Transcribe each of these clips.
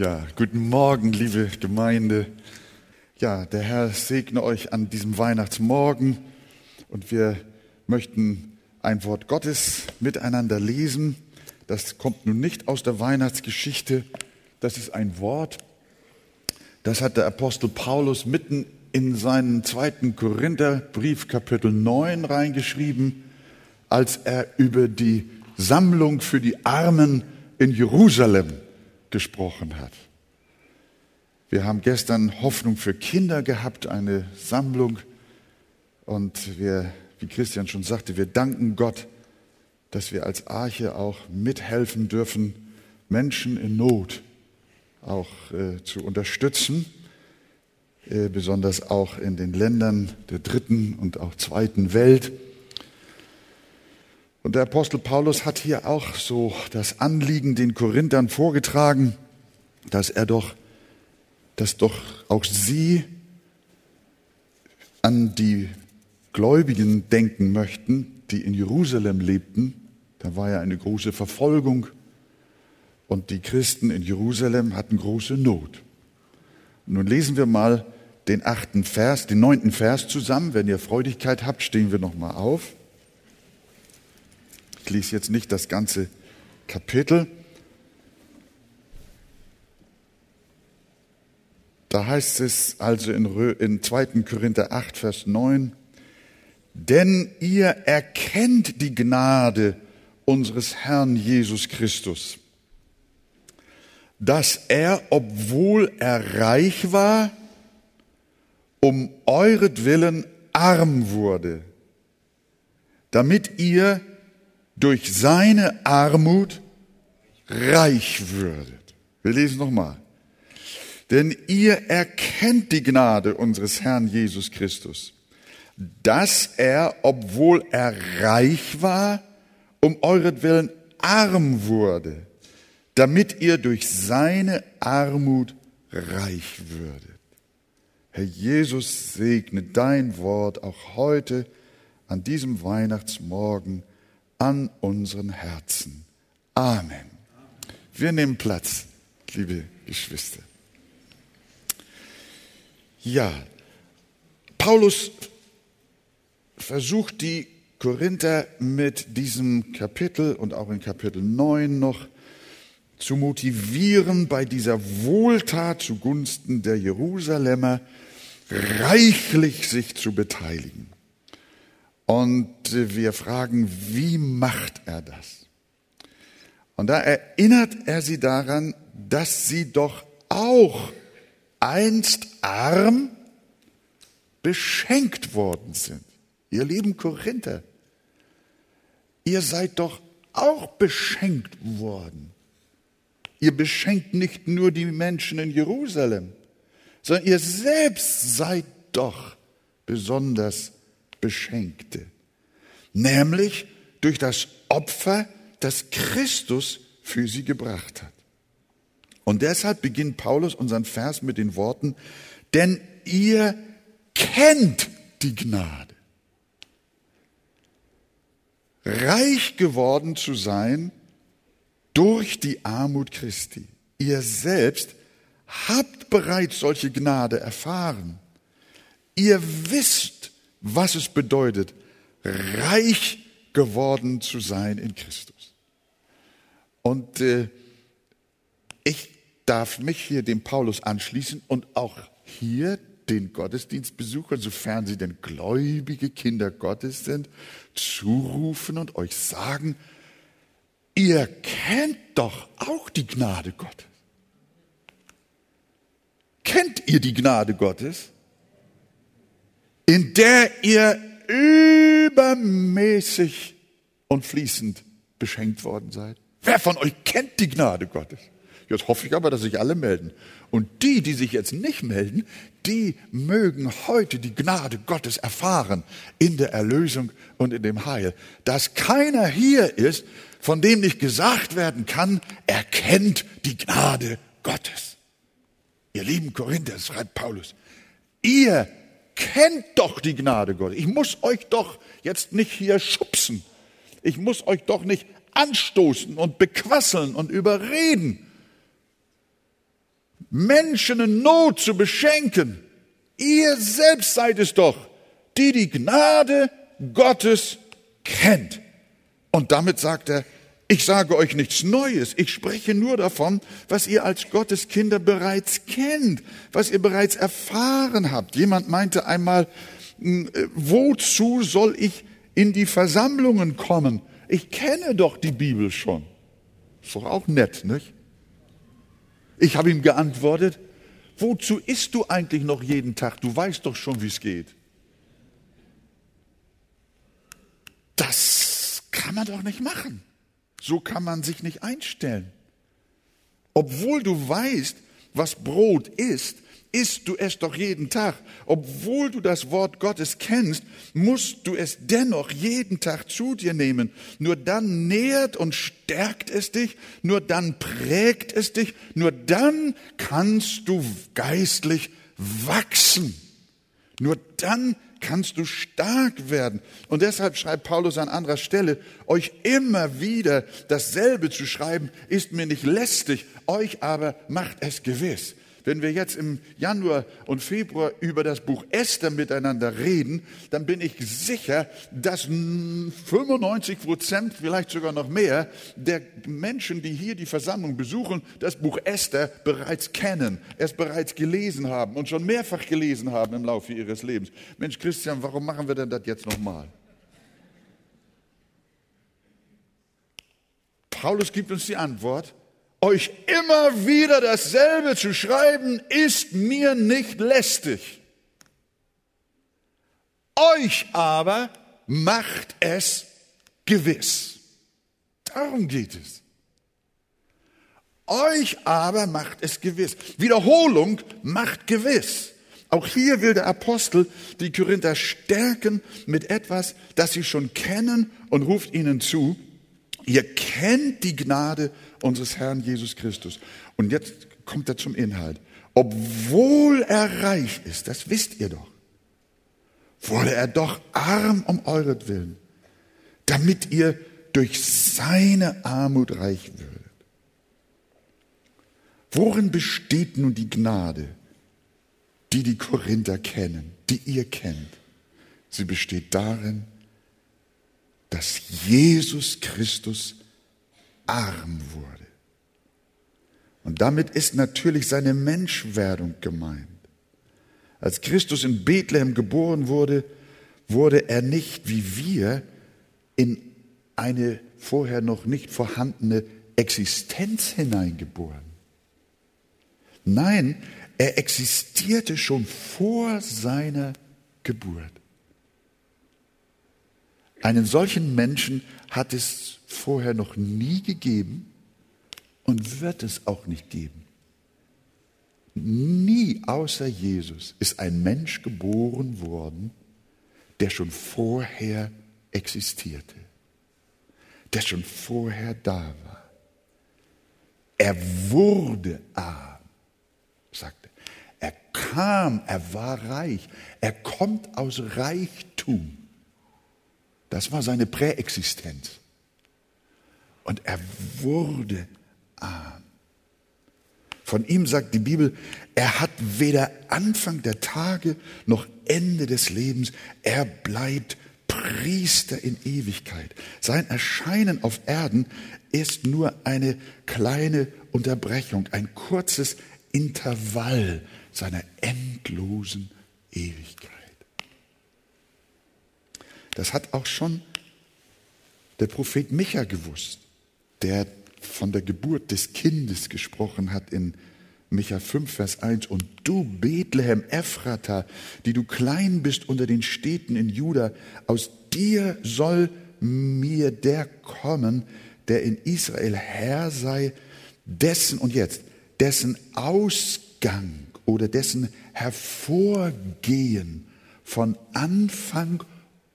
Ja, guten Morgen, liebe Gemeinde. Ja, der Herr segne euch an diesem Weihnachtsmorgen und wir möchten ein Wort Gottes miteinander lesen. Das kommt nun nicht aus der Weihnachtsgeschichte. Das ist ein Wort, das hat der Apostel Paulus mitten in seinen zweiten Korintherbrief Kapitel 9 reingeschrieben, als er über die Sammlung für die Armen in Jerusalem gesprochen hat. Wir haben gestern Hoffnung für Kinder gehabt, eine Sammlung. Und wir, wie Christian schon sagte, wir danken Gott, dass wir als Arche auch mithelfen dürfen, Menschen in Not auch äh, zu unterstützen, äh, besonders auch in den Ländern der dritten und auch zweiten Welt. Und der Apostel Paulus hat hier auch so das Anliegen den Korinthern vorgetragen, dass er doch, dass doch auch sie an die Gläubigen denken möchten, die in Jerusalem lebten. Da war ja eine große Verfolgung und die Christen in Jerusalem hatten große Not. nun lesen wir mal den achten Vers, den neunten Vers zusammen. Wenn ihr Freudigkeit habt, stehen wir nochmal auf. Ich lese jetzt nicht das ganze Kapitel. Da heißt es also in, in 2. Korinther 8, Vers 9, denn ihr erkennt die Gnade unseres Herrn Jesus Christus, dass er, obwohl er reich war, um euretwillen arm wurde, damit ihr durch seine Armut reich würdet. Wir lesen nochmal. Denn ihr erkennt die Gnade unseres Herrn Jesus Christus, dass er, obwohl er reich war, um euretwillen arm wurde, damit ihr durch seine Armut reich würdet. Herr Jesus, segne dein Wort auch heute an diesem Weihnachtsmorgen an unseren Herzen. Amen. Wir nehmen Platz, liebe Geschwister. Ja, Paulus versucht die Korinther mit diesem Kapitel und auch in Kapitel 9 noch zu motivieren, bei dieser Wohltat zugunsten der Jerusalemer reichlich sich zu beteiligen. Und wir fragen, wie macht er das? Und da erinnert er sie daran, dass sie doch auch einst arm beschenkt worden sind. Ihr lieben Korinther, ihr seid doch auch beschenkt worden. Ihr beschenkt nicht nur die Menschen in Jerusalem, sondern ihr selbst seid doch besonders Beschenkte, nämlich durch das Opfer, das Christus für sie gebracht hat. Und deshalb beginnt Paulus unseren Vers mit den Worten, denn ihr kennt die Gnade. Reich geworden zu sein durch die Armut Christi. Ihr selbst habt bereits solche Gnade erfahren. Ihr wisst, was es bedeutet, reich geworden zu sein in Christus. Und äh, ich darf mich hier dem Paulus anschließen und auch hier den Gottesdienstbesuchern, sofern sie denn gläubige Kinder Gottes sind, zurufen und euch sagen, ihr kennt doch auch die Gnade Gottes. Kennt ihr die Gnade Gottes? In der ihr übermäßig und fließend beschenkt worden seid? Wer von euch kennt die Gnade Gottes? Jetzt hoffe ich aber, dass sich alle melden. Und die, die sich jetzt nicht melden, die mögen heute die Gnade Gottes erfahren in der Erlösung und in dem Heil. Dass keiner hier ist, von dem nicht gesagt werden kann, er kennt die Gnade Gottes. Ihr lieben Korinther, schreibt Paulus, ihr kennt doch die Gnade Gottes. Ich muss euch doch jetzt nicht hier schubsen. Ich muss euch doch nicht anstoßen und bequasseln und überreden. Menschen in Not zu beschenken. Ihr selbst seid es doch, die die Gnade Gottes kennt. Und damit sagt er, ich sage euch nichts Neues, ich spreche nur davon, was ihr als Gottes Kinder bereits kennt, was ihr bereits erfahren habt. Jemand meinte einmal, hm, äh, wozu soll ich in die Versammlungen kommen? Ich kenne doch die Bibel schon. Ist doch auch nett, nicht? Ich habe ihm geantwortet, wozu isst du eigentlich noch jeden Tag? Du weißt doch schon, wie es geht. Das kann man doch nicht machen. So kann man sich nicht einstellen. Obwohl du weißt, was Brot ist, isst du es doch jeden Tag. Obwohl du das Wort Gottes kennst, musst du es dennoch jeden Tag zu dir nehmen. Nur dann nährt und stärkt es dich, nur dann prägt es dich, nur dann kannst du geistlich wachsen. Nur dann kannst du stark werden. Und deshalb schreibt Paulus an anderer Stelle, euch immer wieder dasselbe zu schreiben, ist mir nicht lästig, euch aber macht es gewiss. Wenn wir jetzt im Januar und Februar über das Buch Esther miteinander reden, dann bin ich sicher, dass 95 Prozent, vielleicht sogar noch mehr, der Menschen, die hier die Versammlung besuchen, das Buch Esther bereits kennen, es bereits gelesen haben und schon mehrfach gelesen haben im Laufe ihres Lebens. Mensch, Christian, warum machen wir denn das jetzt nochmal? Paulus gibt uns die Antwort, euch immer wieder dasselbe zu schreiben, ist mir nicht lästig. Euch aber macht es gewiss. Darum geht es. Euch aber macht es gewiss. Wiederholung macht gewiss. Auch hier will der Apostel die Korinther stärken mit etwas, das sie schon kennen und ruft ihnen zu, ihr kennt die Gnade unseres Herrn Jesus Christus. Und jetzt kommt er zum Inhalt. Obwohl er reich ist, das wisst ihr doch, wurde er doch arm um euretwillen, damit ihr durch seine Armut reich würdet. Worin besteht nun die Gnade, die die Korinther kennen, die ihr kennt? Sie besteht darin, dass Jesus Christus arm wurde. Und damit ist natürlich seine Menschwerdung gemeint. Als Christus in Bethlehem geboren wurde, wurde er nicht wie wir in eine vorher noch nicht vorhandene Existenz hineingeboren. Nein, er existierte schon vor seiner Geburt. Einen solchen Menschen hat es vorher noch nie gegeben und wird es auch nicht geben. Nie außer Jesus ist ein Mensch geboren worden, der schon vorher existierte, der schon vorher da war. Er wurde arm, sagte. Er kam, er war reich, er kommt aus Reichtum. Das war seine Präexistenz. Und er wurde arm. Von ihm sagt die Bibel, er hat weder Anfang der Tage noch Ende des Lebens. Er bleibt Priester in Ewigkeit. Sein Erscheinen auf Erden ist nur eine kleine Unterbrechung, ein kurzes Intervall seiner endlosen Ewigkeit. Das hat auch schon der Prophet Micha gewusst, der von der Geburt des Kindes gesprochen hat in Micha 5, Vers 1. Und du, Bethlehem Ephrata, die du klein bist unter den Städten in Juda, aus dir soll mir der kommen, der in Israel Herr sei, dessen, und jetzt, dessen Ausgang oder dessen Hervorgehen von Anfang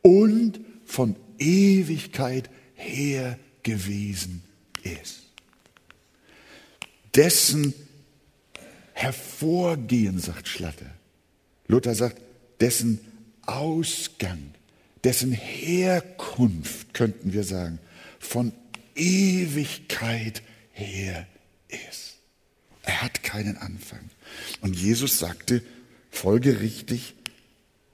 und von Ewigkeit her gewesen ist. Dessen Hervorgehen, sagt Schlatter. Luther sagt, dessen Ausgang, dessen Herkunft, könnten wir sagen, von Ewigkeit her ist. Er hat keinen Anfang. Und Jesus sagte folgerichtig,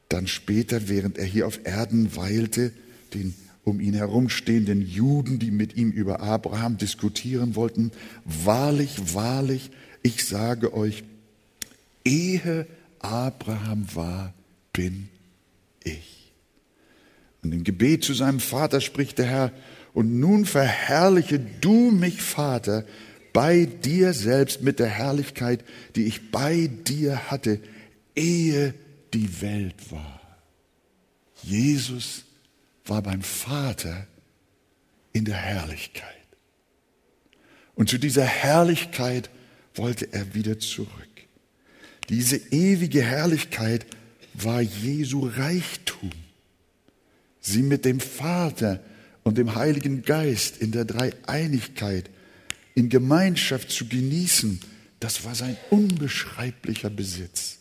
dann später, während er hier auf Erden weilte, den um ihn herumstehenden Juden, die mit ihm über Abraham diskutieren wollten, wahrlich, wahrlich, ich sage euch, ehe Abraham war, bin ich. Und im Gebet zu seinem Vater spricht der Herr, und nun verherrliche du mich, Vater, bei dir selbst mit der Herrlichkeit, die ich bei dir hatte, ehe die Welt war. Jesus war beim Vater in der Herrlichkeit. Und zu dieser Herrlichkeit wollte er wieder zurück. Diese ewige Herrlichkeit war Jesu Reichtum. Sie mit dem Vater und dem Heiligen Geist in der Dreieinigkeit, in Gemeinschaft zu genießen, das war sein unbeschreiblicher Besitz.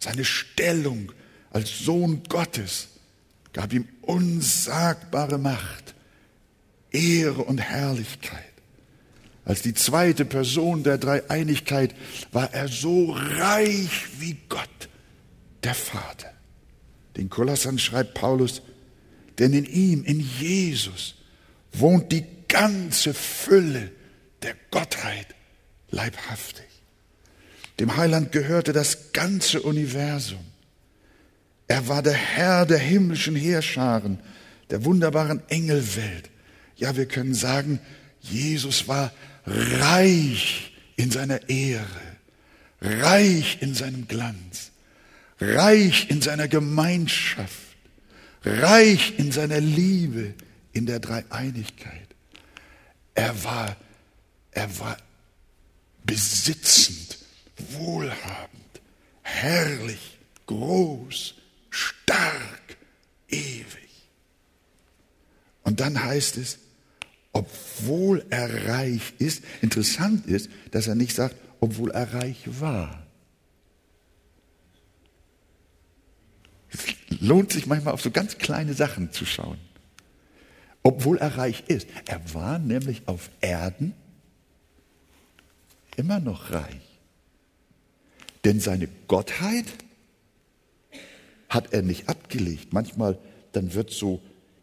Seine Stellung als Sohn Gottes gab ihm unsagbare Macht, Ehre und Herrlichkeit. Als die zweite Person der Dreieinigkeit war er so reich wie Gott, der Vater. Den Kolossern schreibt Paulus, denn in ihm, in Jesus, wohnt die ganze Fülle der Gottheit leibhaftig. Dem Heiland gehörte das ganze Universum. Er war der Herr der himmlischen Heerscharen, der wunderbaren Engelwelt. Ja, wir können sagen, Jesus war reich in seiner Ehre, reich in seinem Glanz, reich in seiner Gemeinschaft, reich in seiner Liebe, in der Dreieinigkeit. Er war, er war besitzend, wohlhabend, herrlich, groß, stark, ewig. Und dann heißt es, obwohl er reich ist, interessant ist, dass er nicht sagt, obwohl er reich war. Es lohnt sich manchmal auf so ganz kleine Sachen zu schauen. Obwohl er reich ist. Er war nämlich auf Erden immer noch reich. Denn seine Gottheit hat er nicht abgelegt. Manchmal, dann wird so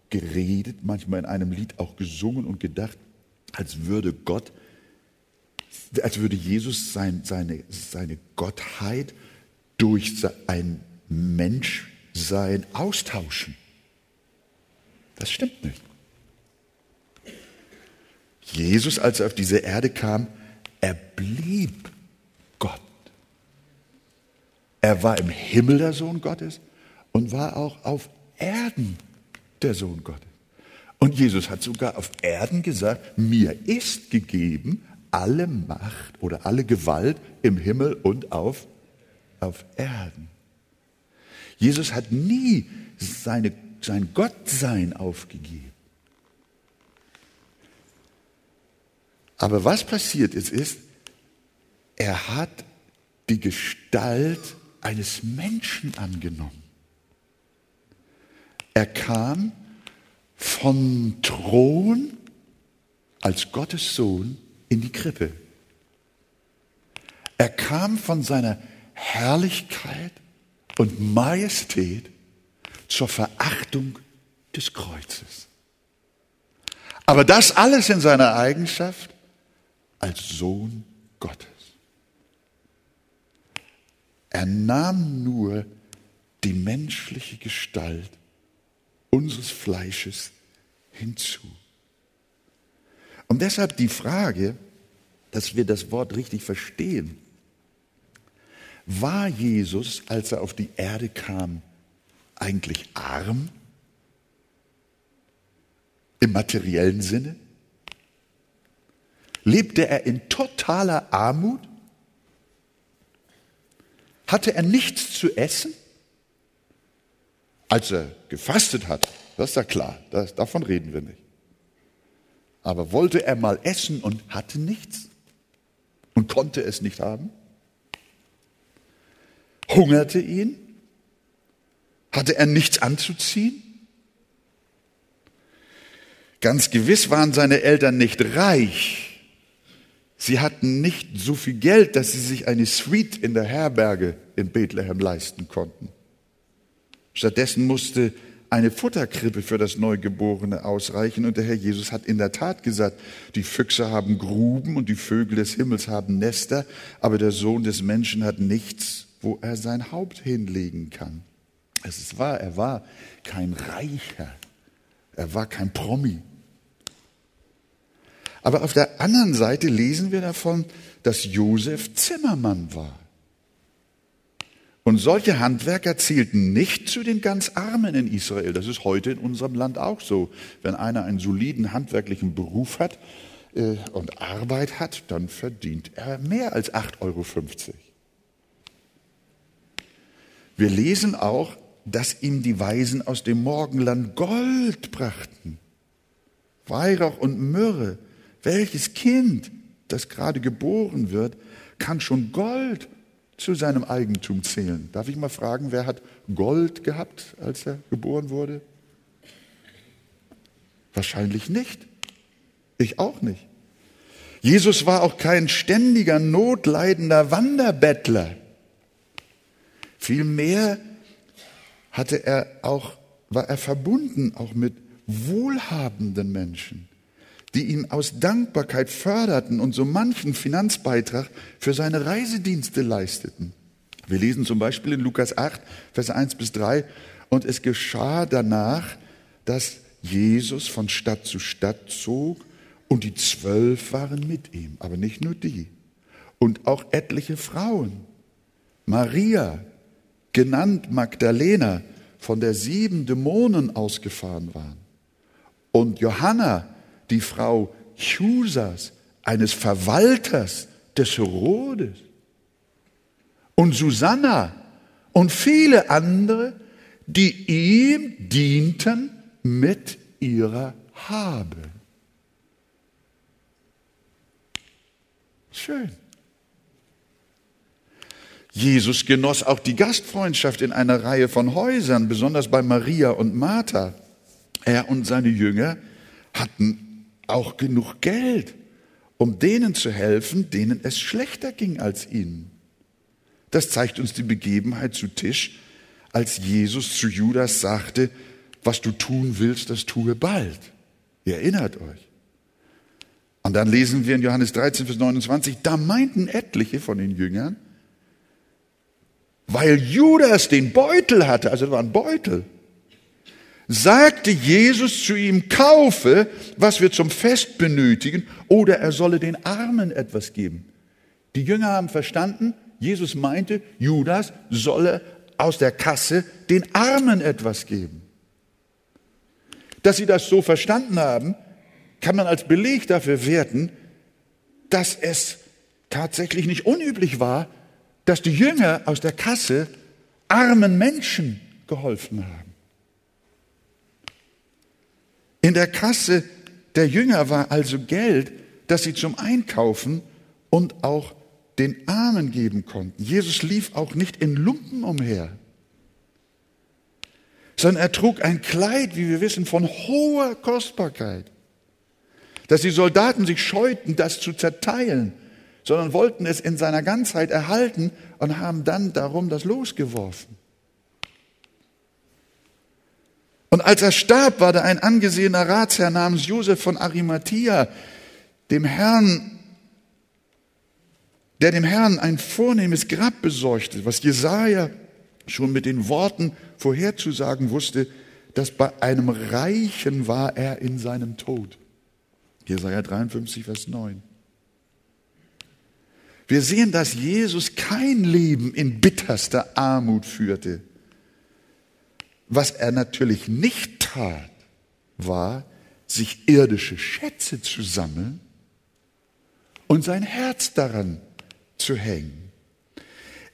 geredet, manchmal in einem Lied auch gesungen und gedacht, als würde Gott, als würde Jesus sein, seine, seine Gottheit durch ein Menschsein austauschen. Das stimmt nicht. Jesus, als er auf diese Erde kam, er blieb Gott. Er war im Himmel der Sohn Gottes und war auch auf Erden der Sohn Gottes. Und Jesus hat sogar auf Erden gesagt, mir ist gegeben alle Macht oder alle Gewalt im Himmel und auf, auf Erden. Jesus hat nie seine, sein Gottsein aufgegeben. Aber was passiert ist, ist, er hat die Gestalt eines Menschen angenommen. Er kam vom Thron als Gottes Sohn in die Krippe. Er kam von seiner Herrlichkeit und Majestät zur Verachtung des Kreuzes. Aber das alles in seiner Eigenschaft als Sohn Gottes. Er nahm nur die menschliche Gestalt unseres Fleisches hinzu. Und deshalb die Frage, dass wir das Wort richtig verstehen. War Jesus, als er auf die Erde kam, eigentlich arm? Im materiellen Sinne? Lebte er in totaler Armut? Hatte er nichts zu essen? Als er gefastet hat, das ist ja klar, das, davon reden wir nicht. Aber wollte er mal essen und hatte nichts und konnte es nicht haben? Hungerte ihn? Hatte er nichts anzuziehen? Ganz gewiss waren seine Eltern nicht reich. Sie hatten nicht so viel Geld, dass sie sich eine Suite in der Herberge in Bethlehem leisten konnten. Stattdessen musste eine Futterkrippe für das Neugeborene ausreichen. Und der Herr Jesus hat in der Tat gesagt, die Füchse haben Gruben und die Vögel des Himmels haben Nester, aber der Sohn des Menschen hat nichts, wo er sein Haupt hinlegen kann. Es ist wahr, er war kein Reicher, er war kein Promi. Aber auf der anderen Seite lesen wir davon, dass Josef Zimmermann war. Und solche Handwerker zählten nicht zu den ganz Armen in Israel. Das ist heute in unserem Land auch so. Wenn einer einen soliden handwerklichen Beruf hat äh, und Arbeit hat, dann verdient er mehr als 8,50 Euro. Wir lesen auch, dass ihm die Weisen aus dem Morgenland Gold brachten. Weihrauch und Myrrhe. Welches Kind, das gerade geboren wird, kann schon Gold zu seinem Eigentum zählen. Darf ich mal fragen, wer hat Gold gehabt, als er geboren wurde? Wahrscheinlich nicht. Ich auch nicht. Jesus war auch kein ständiger, notleidender Wanderbettler. Vielmehr hatte er auch, war er verbunden auch mit wohlhabenden Menschen die ihn aus Dankbarkeit förderten und so manchen Finanzbeitrag für seine Reisedienste leisteten. Wir lesen zum Beispiel in Lukas 8, Vers 1 bis 3, und es geschah danach, dass Jesus von Stadt zu Stadt zog und die zwölf waren mit ihm, aber nicht nur die. Und auch etliche Frauen. Maria, genannt Magdalena, von der sieben Dämonen ausgefahren waren. Und Johanna, die Frau Chusas, eines Verwalters des Herodes. Und Susanna und viele andere, die ihm dienten mit ihrer Habe. Schön. Jesus genoss auch die Gastfreundschaft in einer Reihe von Häusern, besonders bei Maria und Martha. Er und seine Jünger hatten auch genug Geld, um denen zu helfen, denen es schlechter ging als ihnen. Das zeigt uns die Begebenheit zu Tisch, als Jesus zu Judas sagte, was du tun willst, das tue bald. Ihr erinnert euch. Und dann lesen wir in Johannes 13, Vers 29, da meinten etliche von den Jüngern, weil Judas den Beutel hatte, also da war ein Beutel, sagte Jesus zu ihm, kaufe, was wir zum Fest benötigen, oder er solle den Armen etwas geben. Die Jünger haben verstanden, Jesus meinte, Judas solle aus der Kasse den Armen etwas geben. Dass sie das so verstanden haben, kann man als Beleg dafür werten, dass es tatsächlich nicht unüblich war, dass die Jünger aus der Kasse armen Menschen geholfen haben. In der Kasse der Jünger war also Geld, das sie zum Einkaufen und auch den Armen geben konnten. Jesus lief auch nicht in Lumpen umher, sondern er trug ein Kleid, wie wir wissen, von hoher Kostbarkeit, dass die Soldaten sich scheuten, das zu zerteilen, sondern wollten es in seiner Ganzheit erhalten und haben dann darum das losgeworfen. Und als er starb, war da ein angesehener Ratsherr namens Josef von Arimathea, dem Herrn, der dem Herrn ein vornehmes Grab besorgte, was Jesaja schon mit den Worten vorherzusagen wusste, dass bei einem Reichen war er in seinem Tod. Jesaja 53, Vers 9. Wir sehen, dass Jesus kein Leben in bitterster Armut führte. Was er natürlich nicht tat, war, sich irdische Schätze zu sammeln und sein Herz daran zu hängen.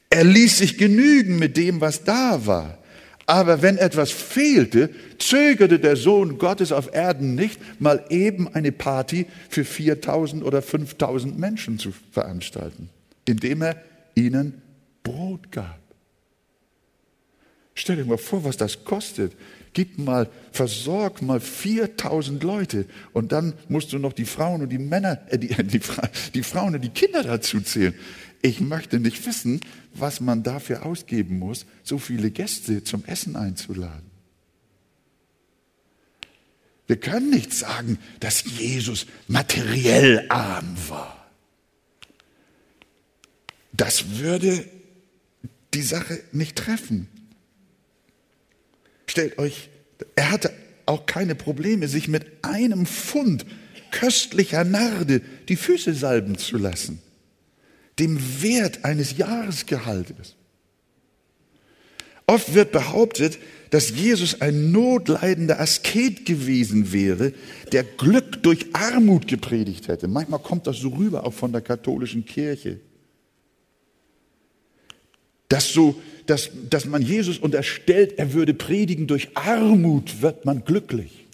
Er ließ sich genügen mit dem, was da war. Aber wenn etwas fehlte, zögerte der Sohn Gottes auf Erden nicht, mal eben eine Party für 4000 oder 5000 Menschen zu veranstalten, indem er ihnen Brot gab. Stell dir mal vor, was das kostet. Gib mal, versorg mal 4000 Leute und dann musst du noch die Frauen und die Männer, äh, die, die, die Frauen und die Kinder dazu zählen. Ich möchte nicht wissen, was man dafür ausgeben muss, so viele Gäste zum Essen einzuladen. Wir können nicht sagen, dass Jesus materiell arm war. Das würde die Sache nicht treffen. Stellt euch, er hatte auch keine Probleme, sich mit einem Pfund köstlicher Narde die Füße salben zu lassen, dem Wert eines Jahresgehaltes. Oft wird behauptet, dass Jesus ein notleidender Asket gewesen wäre, der Glück durch Armut gepredigt hätte. Manchmal kommt das so rüber, auch von der katholischen Kirche. Dass, so, dass, dass man Jesus unterstellt, er würde predigen, durch Armut wird man glücklich.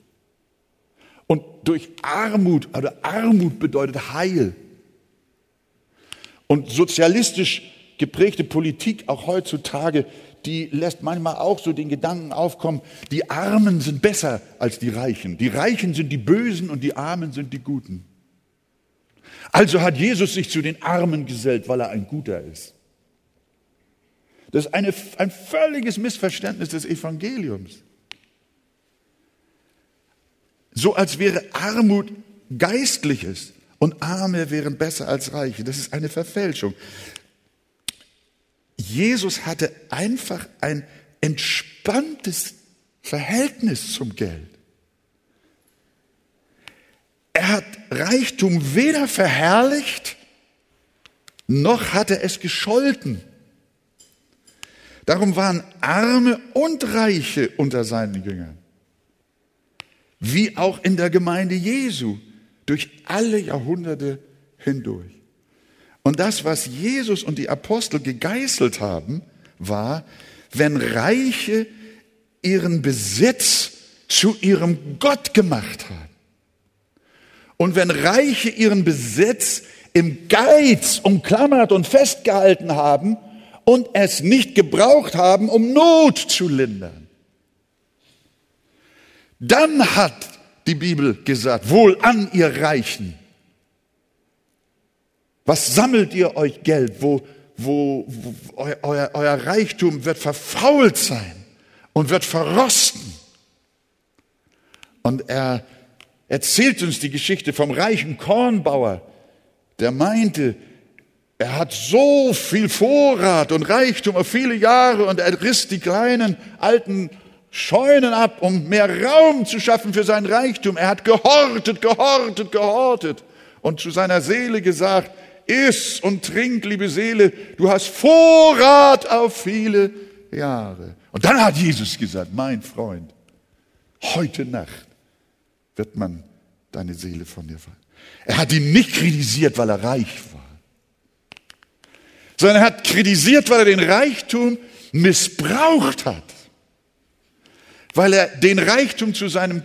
Und durch Armut, oder Armut bedeutet Heil. Und sozialistisch geprägte Politik auch heutzutage die lässt manchmal auch so den Gedanken aufkommen, die Armen sind besser als die Reichen. Die Reichen sind die Bösen und die Armen sind die Guten. Also hat Jesus sich zu den Armen gesellt, weil er ein Guter ist. Das ist eine, ein völliges Missverständnis des Evangeliums. So als wäre Armut geistliches und Arme wären besser als Reiche. Das ist eine Verfälschung. Jesus hatte einfach ein entspanntes Verhältnis zum Geld. Er hat Reichtum weder verherrlicht, noch hat er es gescholten. Darum waren Arme und Reiche unter seinen Jüngern. Wie auch in der Gemeinde Jesu durch alle Jahrhunderte hindurch. Und das, was Jesus und die Apostel gegeißelt haben, war, wenn Reiche ihren Besitz zu ihrem Gott gemacht haben. Und wenn Reiche ihren Besitz im Geiz umklammert und festgehalten haben und es nicht gebraucht haben, um Not zu lindern. Dann hat die Bibel gesagt, wohl an ihr Reichen, was sammelt ihr euch Geld, wo, wo, wo euer, euer Reichtum wird verfault sein und wird verrosten? Und er erzählt uns die Geschichte vom reichen Kornbauer, der meinte, er hat so viel Vorrat und Reichtum auf viele Jahre und er riss die kleinen alten Scheunen ab, um mehr Raum zu schaffen für sein Reichtum. Er hat gehortet, gehortet, gehortet und zu seiner Seele gesagt, Iss und trink, liebe Seele, du hast Vorrat auf viele Jahre. Und dann hat Jesus gesagt, mein Freund, heute Nacht wird man deine Seele von dir fallen. Er hat ihn nicht kritisiert, weil er reich war, sondern er hat kritisiert, weil er den Reichtum missbraucht hat, weil er den Reichtum zu seinem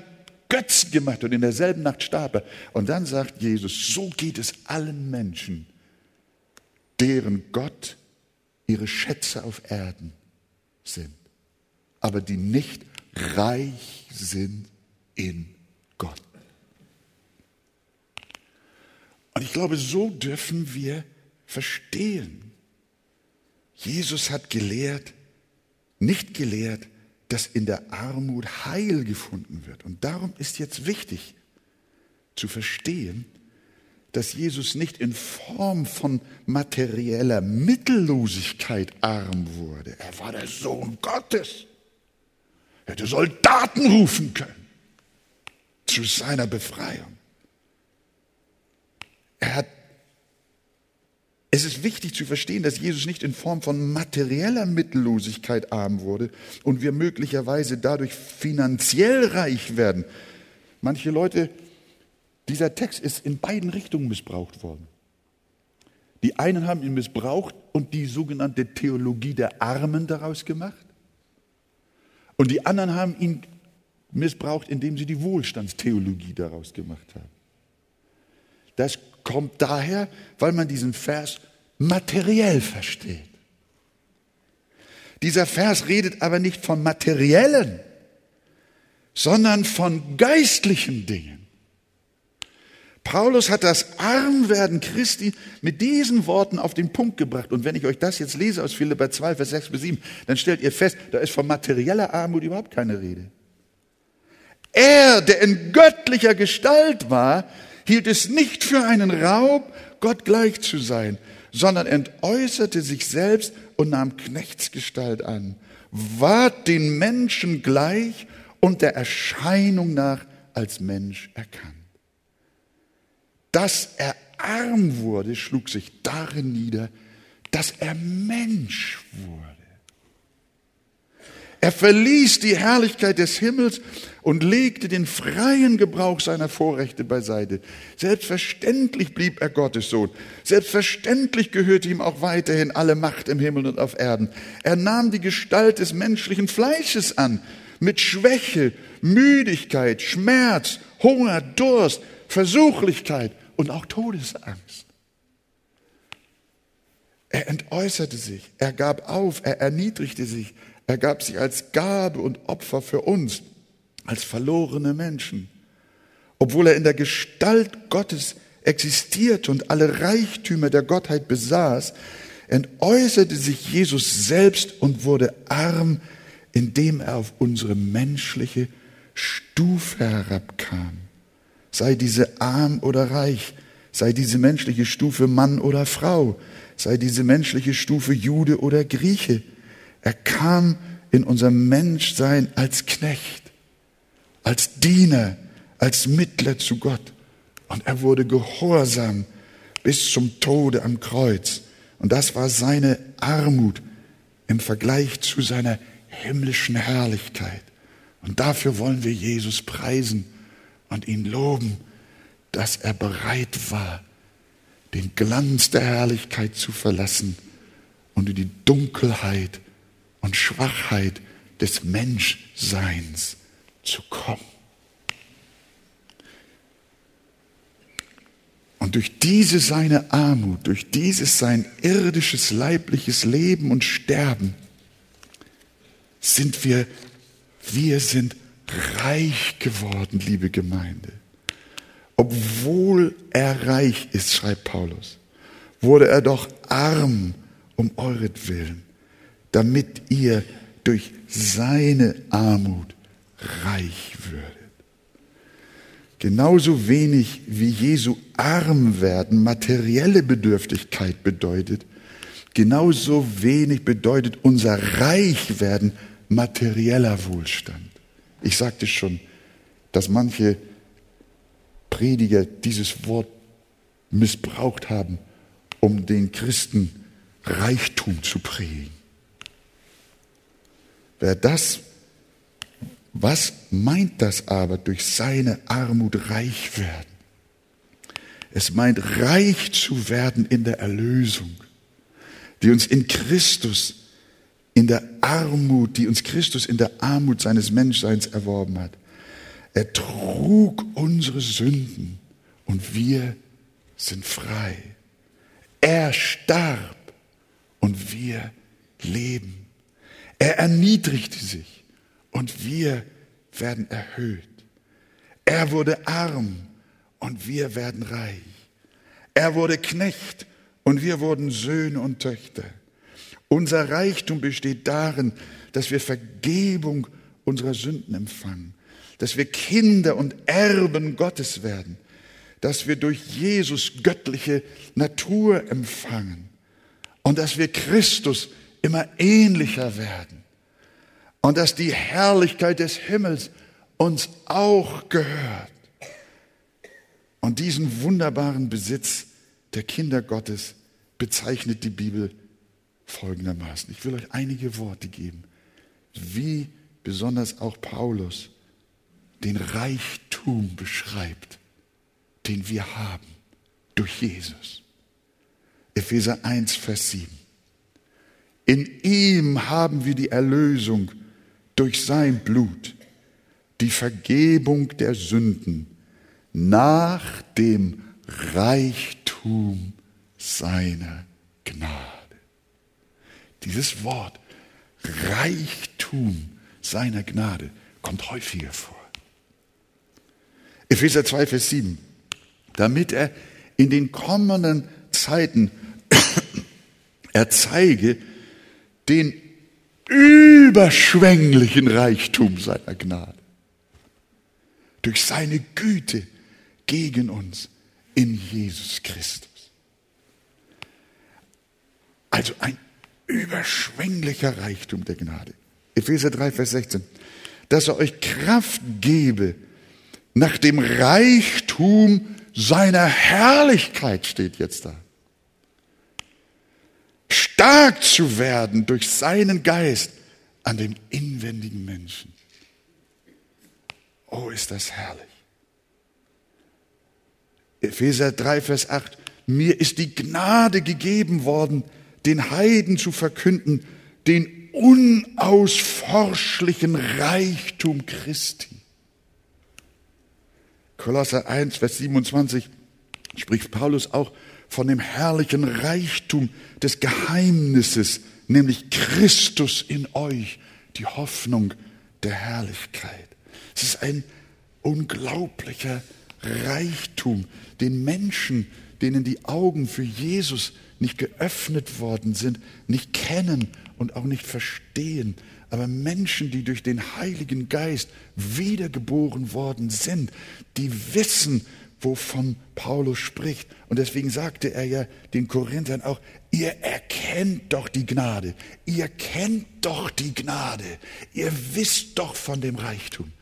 Götzen gemacht und in derselben Nacht starb er. Und dann sagt Jesus, so geht es allen Menschen, deren Gott ihre Schätze auf Erden sind, aber die nicht reich sind in Gott. Und ich glaube, so dürfen wir verstehen. Jesus hat gelehrt, nicht gelehrt, dass in der Armut Heil gefunden wird. Und darum ist jetzt wichtig zu verstehen, dass Jesus nicht in Form von materieller Mittellosigkeit arm wurde. Er war der Sohn Gottes. Er hätte Soldaten rufen können zu seiner Befreiung. Er hat es ist wichtig zu verstehen, dass Jesus nicht in Form von materieller Mittellosigkeit arm wurde und wir möglicherweise dadurch finanziell reich werden. Manche Leute dieser Text ist in beiden Richtungen missbraucht worden. Die einen haben ihn missbraucht und die sogenannte Theologie der Armen daraus gemacht. Und die anderen haben ihn missbraucht, indem sie die Wohlstandstheologie daraus gemacht haben. Das kommt daher, weil man diesen Vers materiell versteht. Dieser Vers redet aber nicht von materiellen, sondern von geistlichen Dingen. Paulus hat das Armwerden Christi mit diesen Worten auf den Punkt gebracht. Und wenn ich euch das jetzt lese aus Philipper 2, Vers 6 bis 7, dann stellt ihr fest, da ist von materieller Armut überhaupt keine Rede. Er, der in göttlicher Gestalt war, hielt es nicht für einen Raub, Gott gleich zu sein, sondern entäußerte sich selbst und nahm Knechtsgestalt an, ward den Menschen gleich und der Erscheinung nach als Mensch erkannt. Dass er arm wurde, schlug sich darin nieder, dass er Mensch wurde. Er verließ die Herrlichkeit des Himmels und legte den freien Gebrauch seiner Vorrechte beiseite. Selbstverständlich blieb er Gottes Sohn. Selbstverständlich gehörte ihm auch weiterhin alle Macht im Himmel und auf Erden. Er nahm die Gestalt des menschlichen Fleisches an, mit Schwäche, Müdigkeit, Schmerz, Hunger, Durst, Versuchlichkeit und auch Todesangst. Er entäußerte sich, er gab auf, er erniedrigte sich, er gab sich als Gabe und Opfer für uns, als verlorene Menschen. Obwohl er in der Gestalt Gottes existierte und alle Reichtümer der Gottheit besaß, entäußerte sich Jesus selbst und wurde arm, indem er auf unsere menschliche Stufe herabkam. Sei diese arm oder reich, sei diese menschliche Stufe Mann oder Frau, sei diese menschliche Stufe Jude oder Grieche. Er kam in unser Menschsein als Knecht, als Diener, als Mittler zu Gott. Und er wurde gehorsam bis zum Tode am Kreuz. Und das war seine Armut im Vergleich zu seiner himmlischen Herrlichkeit. Und dafür wollen wir Jesus preisen und ihn loben, dass er bereit war, den Glanz der Herrlichkeit zu verlassen und in die Dunkelheit und Schwachheit des Menschseins zu kommen. Und durch diese seine Armut, durch dieses sein irdisches leibliches Leben und Sterben sind wir, wir sind reich geworden, liebe Gemeinde. Obwohl er reich ist, schreibt Paulus, wurde er doch arm um euretwillen, damit ihr durch seine Armut reich würdet. Genauso wenig wie Jesu arm werden materielle Bedürftigkeit bedeutet, genauso wenig bedeutet unser reich werden materieller Wohlstand. Ich sagte schon, dass manche Prediger dieses Wort missbraucht haben, um den Christen Reichtum zu predigen. Wer das, was meint das aber durch seine Armut reich werden? Es meint reich zu werden in der Erlösung, die uns in Christus in der Armut, die uns Christus in der Armut seines Menschseins erworben hat. Er trug unsere Sünden und wir sind frei. Er starb und wir leben. Er erniedrigte sich und wir werden erhöht. Er wurde arm und wir werden reich. Er wurde Knecht und wir wurden Söhne und Töchter. Unser Reichtum besteht darin, dass wir Vergebung unserer Sünden empfangen, dass wir Kinder und Erben Gottes werden, dass wir durch Jesus göttliche Natur empfangen und dass wir Christus immer ähnlicher werden und dass die Herrlichkeit des Himmels uns auch gehört. Und diesen wunderbaren Besitz der Kinder Gottes bezeichnet die Bibel folgendermaßen. Ich will euch einige Worte geben, wie besonders auch Paulus den Reichtum beschreibt, den wir haben durch Jesus. Epheser 1, Vers 7. In ihm haben wir die Erlösung durch sein Blut, die Vergebung der Sünden nach dem Reichtum seiner Gnade. Dieses Wort Reichtum seiner Gnade kommt häufiger vor. Epheser 2, Vers 7. Damit er in den kommenden Zeiten er zeige den überschwänglichen Reichtum seiner Gnade. Durch seine Güte gegen uns in Jesus Christus. Also ein überschwänglicher Reichtum der Gnade. Epheser 3, Vers 16. Dass er euch Kraft gebe, nach dem Reichtum seiner Herrlichkeit steht jetzt da. Stark zu werden durch seinen Geist an dem inwendigen Menschen. Oh, ist das herrlich. Epheser 3, Vers 8. Mir ist die Gnade gegeben worden, den Heiden zu verkünden, den unausforschlichen Reichtum Christi. Kolosser 1, Vers 27 spricht Paulus auch von dem herrlichen Reichtum des Geheimnisses, nämlich Christus in euch, die Hoffnung der Herrlichkeit. Es ist ein unglaublicher Reichtum, den Menschen, denen die Augen für Jesus nicht geöffnet worden sind, nicht kennen und auch nicht verstehen. Aber Menschen, die durch den Heiligen Geist wiedergeboren worden sind, die wissen, wovon Paulus spricht. Und deswegen sagte er ja den Korinthern auch, ihr erkennt doch die Gnade, ihr kennt doch die Gnade, ihr wisst doch von dem Reichtum.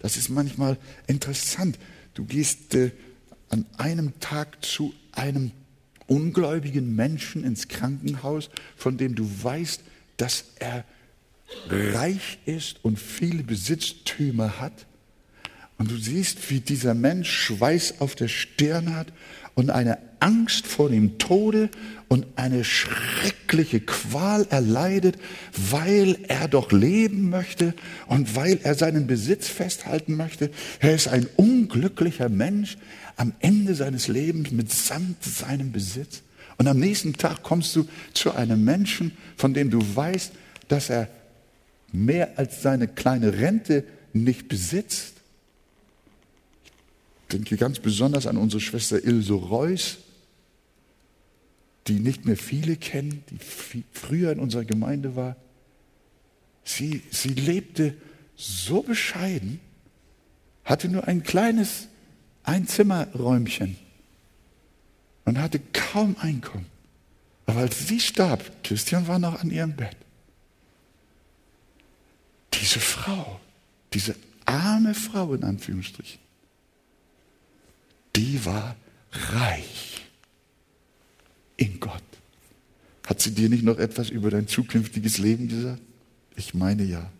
Das ist manchmal interessant. Du gehst äh, an einem Tag zu einem ungläubigen Menschen ins Krankenhaus, von dem du weißt, dass er reich ist und viele Besitztümer hat. Und du siehst, wie dieser Mensch Schweiß auf der Stirn hat und eine Angst vor dem Tode und eine schreckliche Qual erleidet, weil er doch leben möchte und weil er seinen Besitz festhalten möchte. Er ist ein unglücklicher Mensch am Ende seines Lebens mitsamt seinem Besitz. Und am nächsten Tag kommst du zu einem Menschen, von dem du weißt, dass er mehr als seine kleine Rente nicht besitzt denke ganz besonders an unsere Schwester Ilse Reuss, die nicht mehr viele kennen, die früher in unserer Gemeinde war. Sie, sie lebte so bescheiden, hatte nur ein kleines Einzimmerräumchen und hatte kaum Einkommen. Aber als sie starb, Christian war noch an ihrem Bett. Diese Frau, diese arme Frau in Anführungsstrichen, die war reich in Gott. Hat sie dir nicht noch etwas über dein zukünftiges Leben gesagt? Ich meine ja.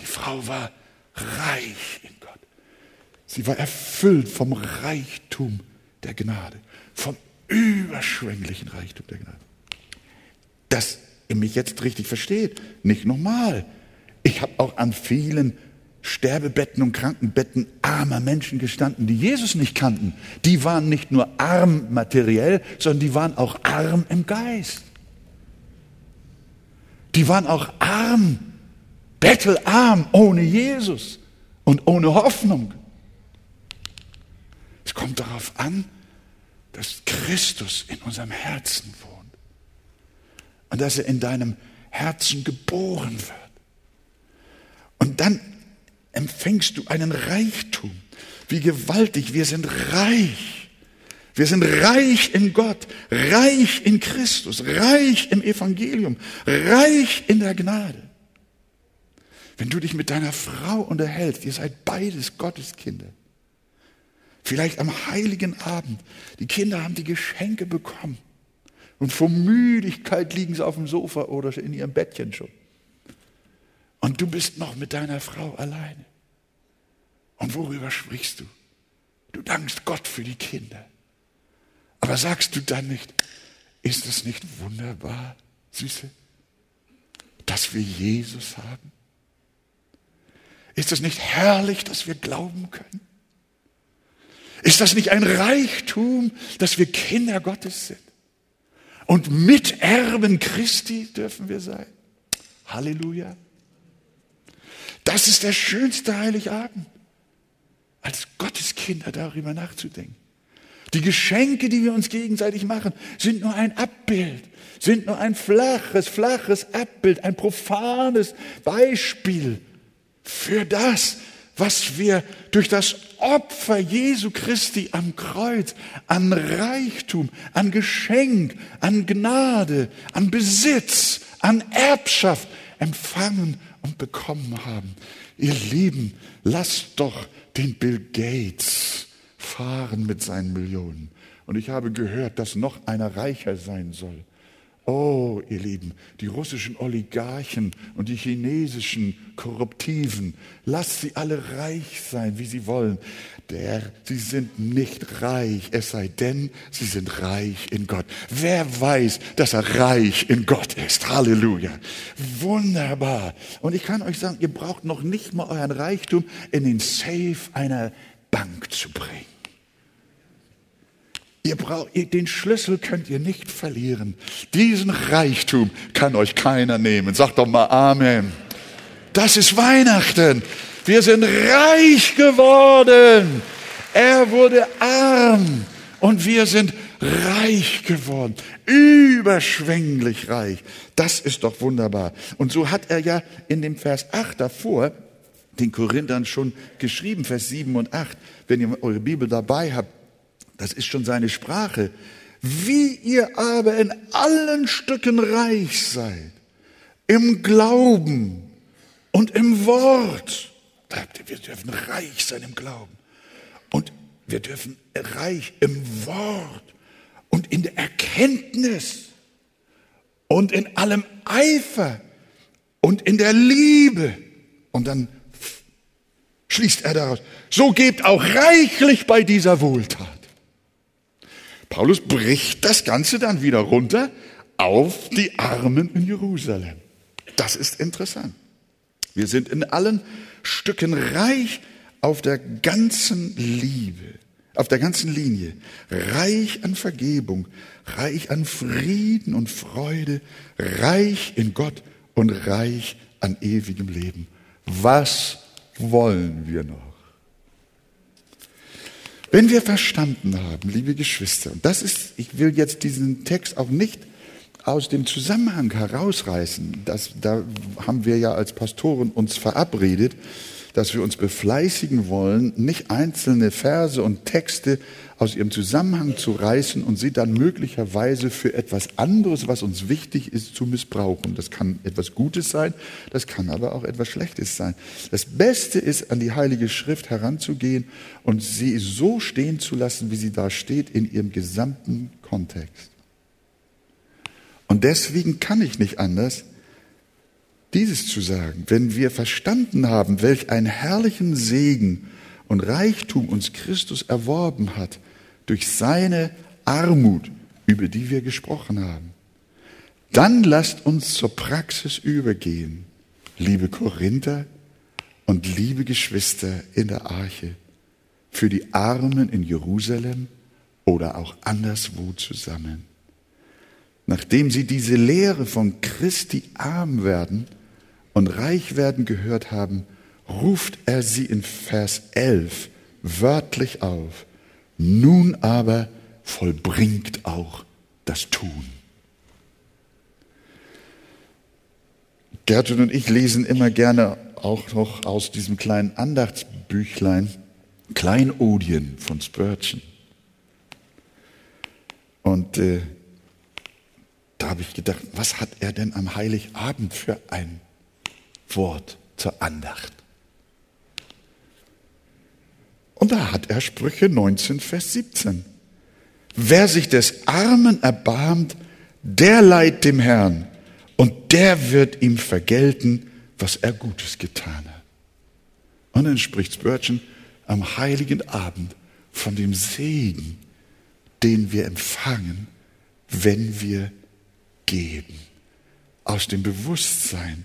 Die Frau war reich in Gott. Sie war erfüllt vom Reichtum der Gnade, vom überschwänglichen Reichtum der Gnade. Dass ihr mich jetzt richtig versteht, nicht normal. Ich habe auch an vielen Sterbebetten und Krankenbetten armer Menschen gestanden, die Jesus nicht kannten. Die waren nicht nur arm materiell, sondern die waren auch arm im Geist. Die waren auch arm, bettelarm, ohne Jesus und ohne Hoffnung. Es kommt darauf an, dass Christus in unserem Herzen wohnt und dass er in deinem Herzen geboren wird. Und dann empfängst du einen Reichtum. Wie gewaltig, wir sind reich. Wir sind reich in Gott, reich in Christus, reich im Evangelium, reich in der Gnade. Wenn du dich mit deiner Frau unterhältst, ihr seid beides Gotteskinder. Vielleicht am heiligen Abend, die Kinder haben die Geschenke bekommen und vor Müdigkeit liegen sie auf dem Sofa oder in ihrem Bettchen schon. Und du bist noch mit deiner Frau alleine. Und worüber sprichst du? Du dankst Gott für die Kinder. Aber sagst du dann nicht, ist es nicht wunderbar, Süße, dass wir Jesus haben? Ist es nicht herrlich, dass wir glauben können? Ist das nicht ein Reichtum, dass wir Kinder Gottes sind? Und Miterben Christi dürfen wir sein. Halleluja. Das ist der schönste Heiligabend, als Gotteskinder darüber nachzudenken. Die Geschenke, die wir uns gegenseitig machen, sind nur ein Abbild, sind nur ein flaches, flaches Abbild, ein profanes Beispiel für das, was wir durch das Opfer Jesu Christi am Kreuz an Reichtum, an Geschenk, an Gnade, an Besitz, an Erbschaft empfangen und bekommen haben. Ihr Lieben, lasst doch den Bill Gates fahren mit seinen Millionen. Und ich habe gehört, dass noch einer reicher sein soll. Oh, ihr Lieben, die russischen Oligarchen und die chinesischen Korruptiven, lasst sie alle reich sein, wie sie wollen. Der, sie sind nicht reich, es sei denn, sie sind reich in Gott. Wer weiß, dass er reich in Gott ist? Halleluja. Wunderbar. Und ich kann euch sagen, ihr braucht noch nicht mal euren Reichtum in den Safe einer Bank zu bringen. Ihr braucht, den Schlüssel könnt ihr nicht verlieren. Diesen Reichtum kann euch keiner nehmen. Sagt doch mal Amen. Das ist Weihnachten. Wir sind reich geworden. Er wurde arm und wir sind reich geworden. Überschwänglich reich. Das ist doch wunderbar. Und so hat er ja in dem Vers 8 davor den Korinthern schon geschrieben, Vers 7 und 8. Wenn ihr eure Bibel dabei habt, das ist schon seine Sprache. Wie ihr aber in allen Stücken reich seid, im Glauben und im Wort. Wir dürfen reich sein im Glauben. Und wir dürfen reich im Wort und in der Erkenntnis und in allem Eifer und in der Liebe. Und dann schließt er daraus, so gebt auch reichlich bei dieser Wohltat. Paulus bricht das Ganze dann wieder runter auf die Armen in Jerusalem. Das ist interessant. Wir sind in allen Stücken reich auf der ganzen Liebe, auf der ganzen Linie, reich an Vergebung, reich an Frieden und Freude, reich in Gott und reich an ewigem Leben. Was wollen wir noch? Wenn wir verstanden haben, liebe Geschwister, und das ist, ich will jetzt diesen Text auch nicht aus dem Zusammenhang herausreißen, das, da haben wir ja als Pastoren uns verabredet, dass wir uns befleißigen wollen, nicht einzelne Verse und Texte aus ihrem Zusammenhang zu reißen und sie dann möglicherweise für etwas anderes, was uns wichtig ist, zu missbrauchen. Das kann etwas Gutes sein, das kann aber auch etwas Schlechtes sein. Das Beste ist, an die Heilige Schrift heranzugehen und sie so stehen zu lassen, wie sie da steht, in ihrem gesamten Kontext. Und deswegen kann ich nicht anders, dieses zu sagen. Wenn wir verstanden haben, welch einen herrlichen Segen und Reichtum uns Christus erworben hat durch seine Armut, über die wir gesprochen haben, dann lasst uns zur Praxis übergehen, liebe Korinther und liebe Geschwister in der Arche, für die Armen in Jerusalem oder auch anderswo zusammen. Nachdem sie diese Lehre von Christi arm werden, und reich werden gehört haben, ruft er sie in Vers 11 wörtlich auf. Nun aber vollbringt auch das Tun. Gertrud und ich lesen immer gerne auch noch aus diesem kleinen Andachtsbüchlein Kleinodien von Spurgeon. Und äh, da habe ich gedacht, was hat er denn am Heiligabend für ein Wort zur Andacht. Und da hat er Sprüche 19, Vers 17. Wer sich des Armen erbarmt, der leiht dem Herrn und der wird ihm vergelten, was er Gutes getan hat. Und dann spricht Spurgeon am heiligen Abend von dem Segen, den wir empfangen, wenn wir geben. Aus dem Bewusstsein,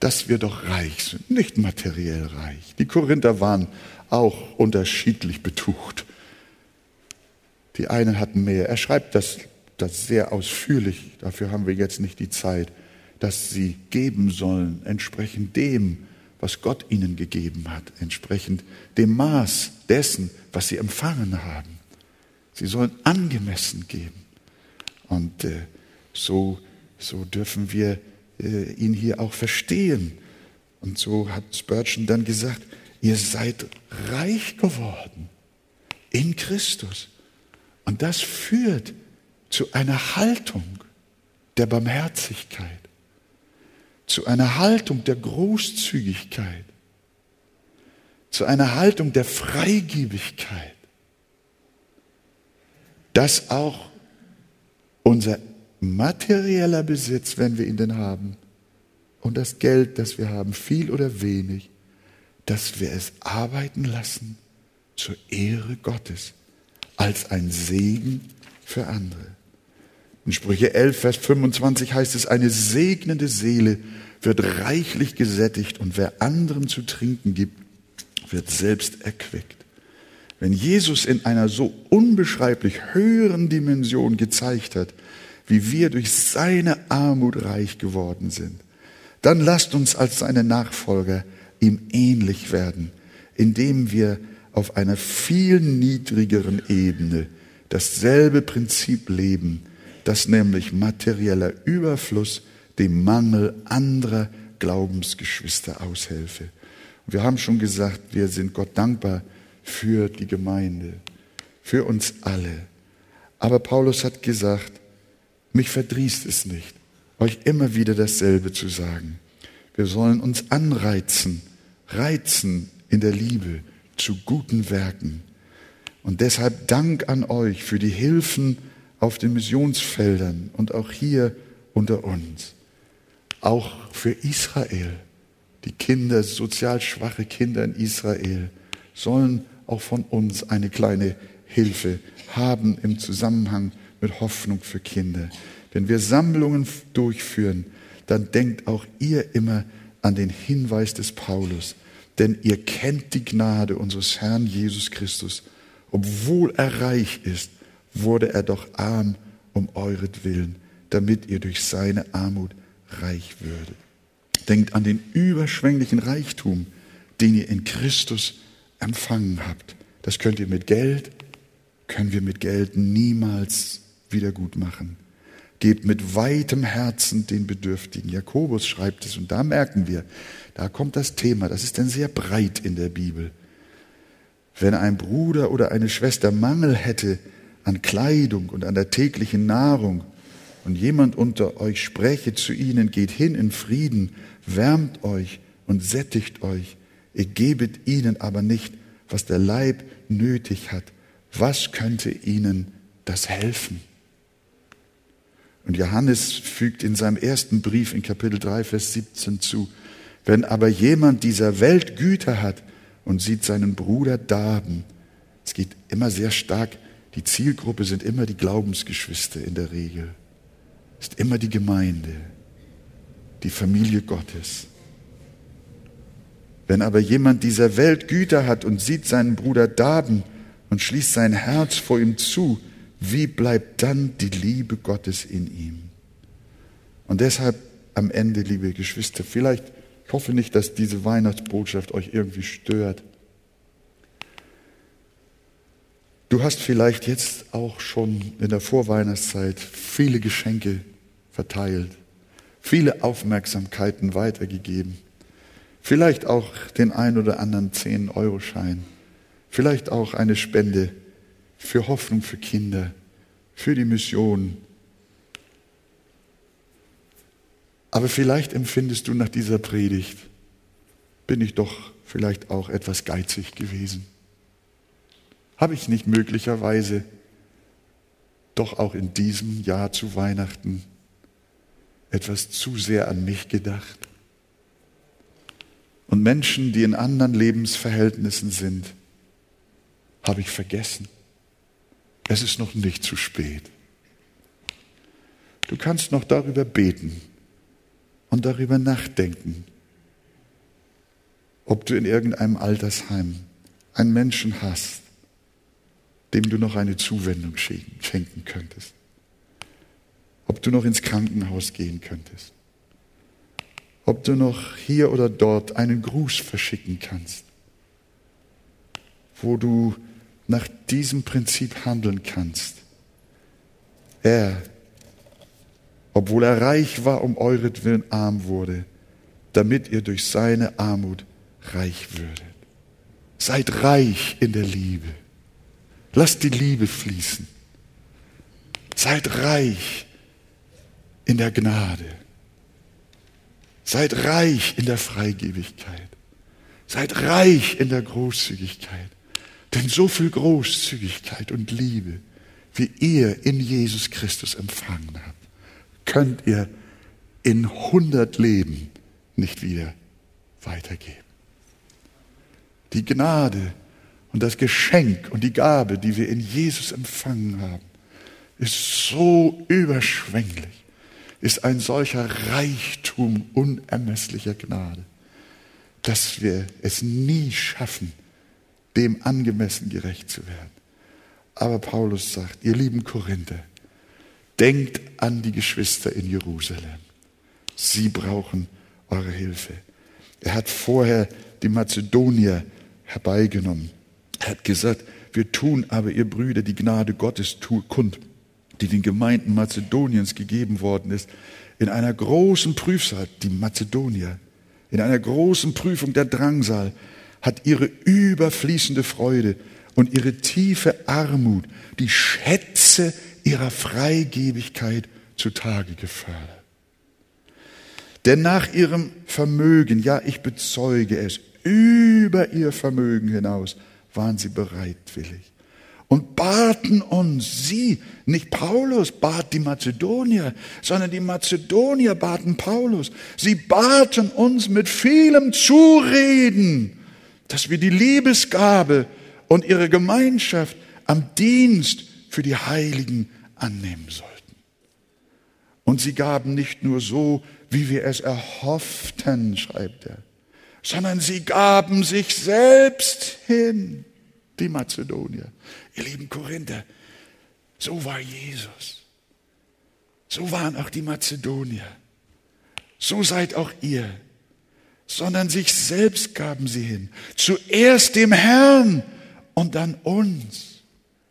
dass wir doch reich sind, nicht materiell reich. Die Korinther waren auch unterschiedlich betucht. Die einen hatten mehr. Er schreibt das das sehr ausführlich, dafür haben wir jetzt nicht die Zeit, dass sie geben sollen, entsprechend dem, was Gott ihnen gegeben hat, entsprechend dem Maß dessen, was sie empfangen haben. Sie sollen angemessen geben. Und äh, so, so dürfen wir äh, ihn hier auch verstehen. Und so hat Spurgeon dann gesagt, ihr seid reich geworden in Christus. Und das führt zu einer Haltung der Barmherzigkeit, zu einer Haltung der Großzügigkeit, zu einer Haltung der Freigebigkeit, dass auch unser materieller Besitz, wenn wir ihn denn haben, und das Geld, das wir haben, viel oder wenig, dass wir es arbeiten lassen zur Ehre Gottes, als ein Segen für andere. In Sprüche 11, Vers 25 heißt es, eine segnende Seele wird reichlich gesättigt und wer anderen zu trinken gibt, wird selbst erquickt. Wenn Jesus in einer so unbeschreiblich höheren Dimension gezeigt hat, wie wir durch seine Armut reich geworden sind, dann lasst uns als seine Nachfolger ihm ähnlich werden, indem wir auf einer viel niedrigeren Ebene dasselbe Prinzip leben, dass nämlich materieller Überfluss dem Mangel anderer Glaubensgeschwister aushelfe. Wir haben schon gesagt, wir sind Gott dankbar für die Gemeinde, für uns alle. Aber Paulus hat gesagt, mich verdrießt es nicht, euch immer wieder dasselbe zu sagen. Wir sollen uns anreizen, reizen in der Liebe zu guten Werken. Und deshalb Dank an euch für die Hilfen auf den Missionsfeldern und auch hier unter uns. Auch für Israel. Die Kinder, sozial schwache Kinder in Israel sollen auch von uns eine kleine Hilfe haben im Zusammenhang mit Hoffnung für Kinder. Wenn wir Sammlungen durchführen, dann denkt auch ihr immer an den Hinweis des Paulus. Denn ihr kennt die Gnade unseres Herrn Jesus Christus. Obwohl er reich ist, wurde er doch arm um euretwillen, damit ihr durch seine Armut reich würdet. Denkt an den überschwänglichen Reichtum, den ihr in Christus empfangen habt. Das könnt ihr mit Geld, können wir mit Geld niemals wieder gut machen. Gebt mit weitem Herzen den Bedürftigen. Jakobus schreibt es und da merken wir, da kommt das Thema, das ist dann sehr breit in der Bibel. Wenn ein Bruder oder eine Schwester Mangel hätte an Kleidung und an der täglichen Nahrung und jemand unter euch spräche zu ihnen, geht hin in Frieden, wärmt euch und sättigt euch, ihr gebet ihnen aber nicht, was der Leib nötig hat, was könnte ihnen das helfen? Und Johannes fügt in seinem ersten Brief in Kapitel 3, Vers 17 zu, wenn aber jemand dieser Welt Güter hat und sieht seinen Bruder darben, es geht immer sehr stark, die Zielgruppe sind immer die Glaubensgeschwister in der Regel, ist immer die Gemeinde, die Familie Gottes. Wenn aber jemand dieser Welt Güter hat und sieht seinen Bruder darben und schließt sein Herz vor ihm zu, wie bleibt dann die Liebe Gottes in ihm? Und deshalb am Ende, liebe Geschwister, vielleicht, ich hoffe nicht, dass diese Weihnachtsbotschaft euch irgendwie stört. Du hast vielleicht jetzt auch schon in der Vorweihnachtszeit viele Geschenke verteilt, viele Aufmerksamkeiten weitergegeben, vielleicht auch den ein oder anderen 10-Euro-Schein, vielleicht auch eine Spende für Hoffnung für Kinder, für die Mission. Aber vielleicht empfindest du nach dieser Predigt, bin ich doch vielleicht auch etwas geizig gewesen. Habe ich nicht möglicherweise doch auch in diesem Jahr zu Weihnachten etwas zu sehr an mich gedacht? Und Menschen, die in anderen Lebensverhältnissen sind, habe ich vergessen. Es ist noch nicht zu spät. Du kannst noch darüber beten und darüber nachdenken, ob du in irgendeinem Altersheim einen Menschen hast, dem du noch eine Zuwendung schenken könntest. ob du noch ins Krankenhaus gehen könntest, ob du noch hier oder dort einen Gruß verschicken kannst, wo du nach diesem Prinzip handeln kannst. Er, obwohl er reich war, um euretwillen arm wurde, damit ihr durch seine Armut reich würdet. Seid reich in der Liebe. Lasst die Liebe fließen. Seid reich in der Gnade. Seid reich in der Freigebigkeit. Seid reich in der Großzügigkeit. Denn so viel Großzügigkeit und Liebe, wie ihr in Jesus Christus empfangen habt, könnt ihr in hundert Leben nicht wieder weitergeben. Die Gnade und das Geschenk und die Gabe, die wir in Jesus empfangen haben, ist so überschwänglich, ist ein solcher Reichtum unermesslicher Gnade, dass wir es nie schaffen, dem angemessen gerecht zu werden. Aber Paulus sagt, ihr lieben Korinther, denkt an die Geschwister in Jerusalem. Sie brauchen eure Hilfe. Er hat vorher die Mazedonier herbeigenommen. Er hat gesagt, wir tun aber, ihr Brüder, die Gnade Gottes kund, die den Gemeinden Mazedoniens gegeben worden ist, in einer großen Prüfsaal, die Mazedonier, in einer großen Prüfung der Drangsal, hat ihre überfließende Freude und ihre tiefe Armut die Schätze ihrer Freigebigkeit zutage gefördert. Denn nach ihrem Vermögen, ja, ich bezeuge es, über ihr Vermögen hinaus waren sie bereitwillig und baten uns, sie, nicht Paulus bat die Mazedonier, sondern die Mazedonier baten Paulus. Sie baten uns mit vielem Zureden, dass wir die Liebesgabe und ihre Gemeinschaft am Dienst für die Heiligen annehmen sollten. Und sie gaben nicht nur so, wie wir es erhofften, schreibt er, sondern sie gaben sich selbst hin, die Mazedonier. Ihr lieben Korinther, so war Jesus. So waren auch die Mazedonier. So seid auch ihr sondern sich selbst gaben sie hin. Zuerst dem Herrn und dann uns.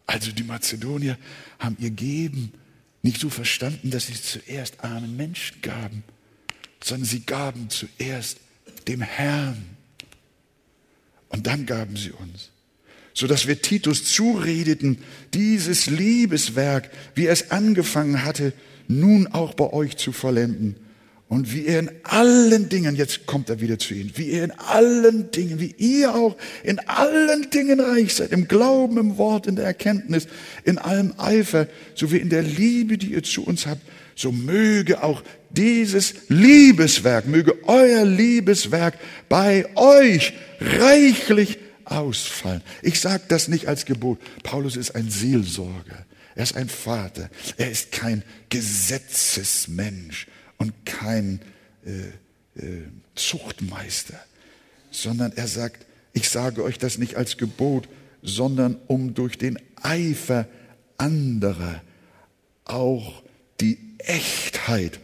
Also die Mazedonier haben ihr Geben nicht so verstanden, dass sie zuerst armen Menschen gaben, sondern sie gaben zuerst dem Herrn. Und dann gaben sie uns. Sodass wir Titus zuredeten, dieses Liebeswerk, wie es angefangen hatte, nun auch bei euch zu vollenden. Und wie er in allen Dingen, jetzt kommt er wieder zu ihnen, wie er in allen Dingen, wie ihr auch in allen Dingen reich seid, im Glauben, im Wort, in der Erkenntnis, in allem Eifer, so wie in der Liebe, die ihr zu uns habt, so möge auch dieses Liebeswerk, möge euer Liebeswerk bei euch reichlich ausfallen. Ich sage das nicht als Gebot. Paulus ist ein Seelsorger. Er ist ein Vater. Er ist kein Gesetzesmensch und kein äh, äh, Zuchtmeister, sondern er sagt, ich sage euch das nicht als Gebot, sondern um durch den Eifer anderer auch die Echtheit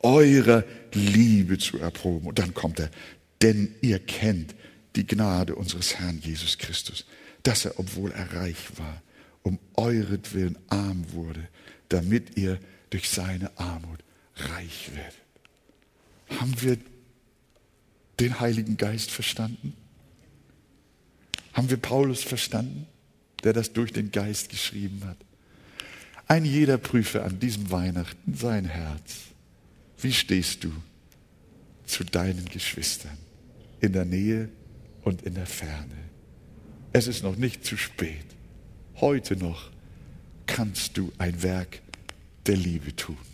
eurer Liebe zu erproben. Und dann kommt er, denn ihr kennt die Gnade unseres Herrn Jesus Christus, dass er, obwohl er reich war, um euretwillen arm wurde, damit ihr durch seine Armut reich werdet. Haben wir den Heiligen Geist verstanden? Haben wir Paulus verstanden, der das durch den Geist geschrieben hat? Ein jeder prüfe an diesem Weihnachten sein Herz. Wie stehst du zu deinen Geschwistern in der Nähe und in der Ferne? Es ist noch nicht zu spät. Heute noch kannst du ein Werk der Liebe tun